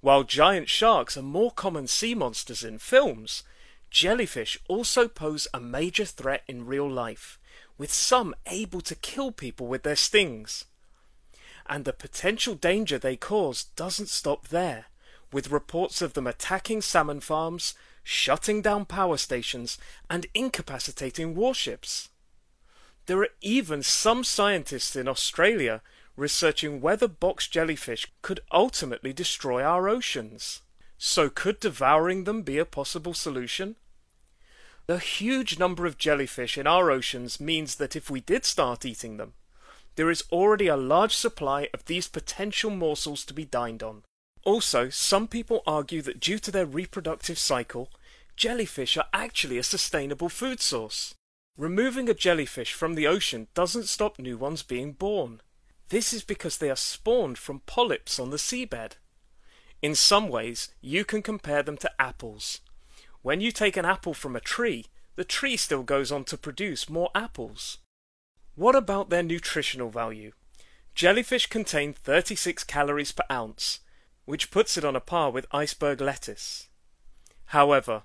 While giant sharks are more common sea monsters in films, jellyfish also pose a major threat in real life, with some able to kill people with their stings. And the potential danger they cause doesn't stop there, with reports of them attacking salmon farms, shutting down power stations, and incapacitating warships. There are even some scientists in Australia researching whether box jellyfish could ultimately destroy our oceans. So, could devouring them be a possible solution? The huge number of jellyfish in our oceans means that if we did start eating them, there is already a large supply of these potential morsels to be dined on. Also, some people argue that due to their reproductive cycle, jellyfish are actually a sustainable food source. Removing a jellyfish from the ocean doesn't stop new ones being born. This is because they are spawned from polyps on the seabed. In some ways, you can compare them to apples. When you take an apple from a tree, the tree still goes on to produce more apples. What about their nutritional value? Jellyfish contain 36 calories per ounce, which puts it on a par with iceberg lettuce. However,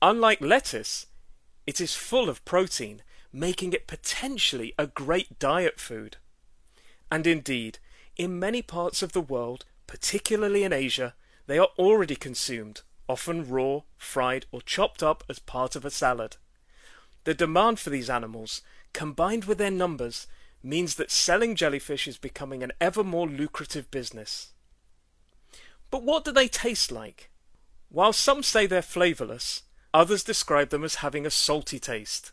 unlike lettuce, it is full of protein, making it potentially a great diet food. And indeed, in many parts of the world, particularly in Asia, they are already consumed, often raw, fried, or chopped up as part of a salad. The demand for these animals, combined with their numbers, means that selling jellyfish is becoming an ever more lucrative business. But what do they taste like? While some say they're flavourless, others describe them as having a salty taste.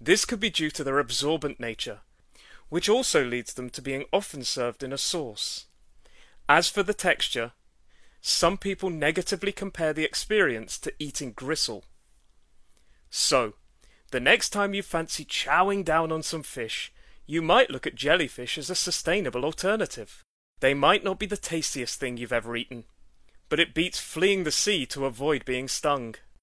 This could be due to their absorbent nature, which also leads them to being often served in a sauce. As for the texture, some people negatively compare the experience to eating gristle. So, the next time you fancy chowing down on some fish, you might look at jellyfish as a sustainable alternative. They might not be the tastiest thing you've ever eaten, but it beats fleeing the sea to avoid being stung.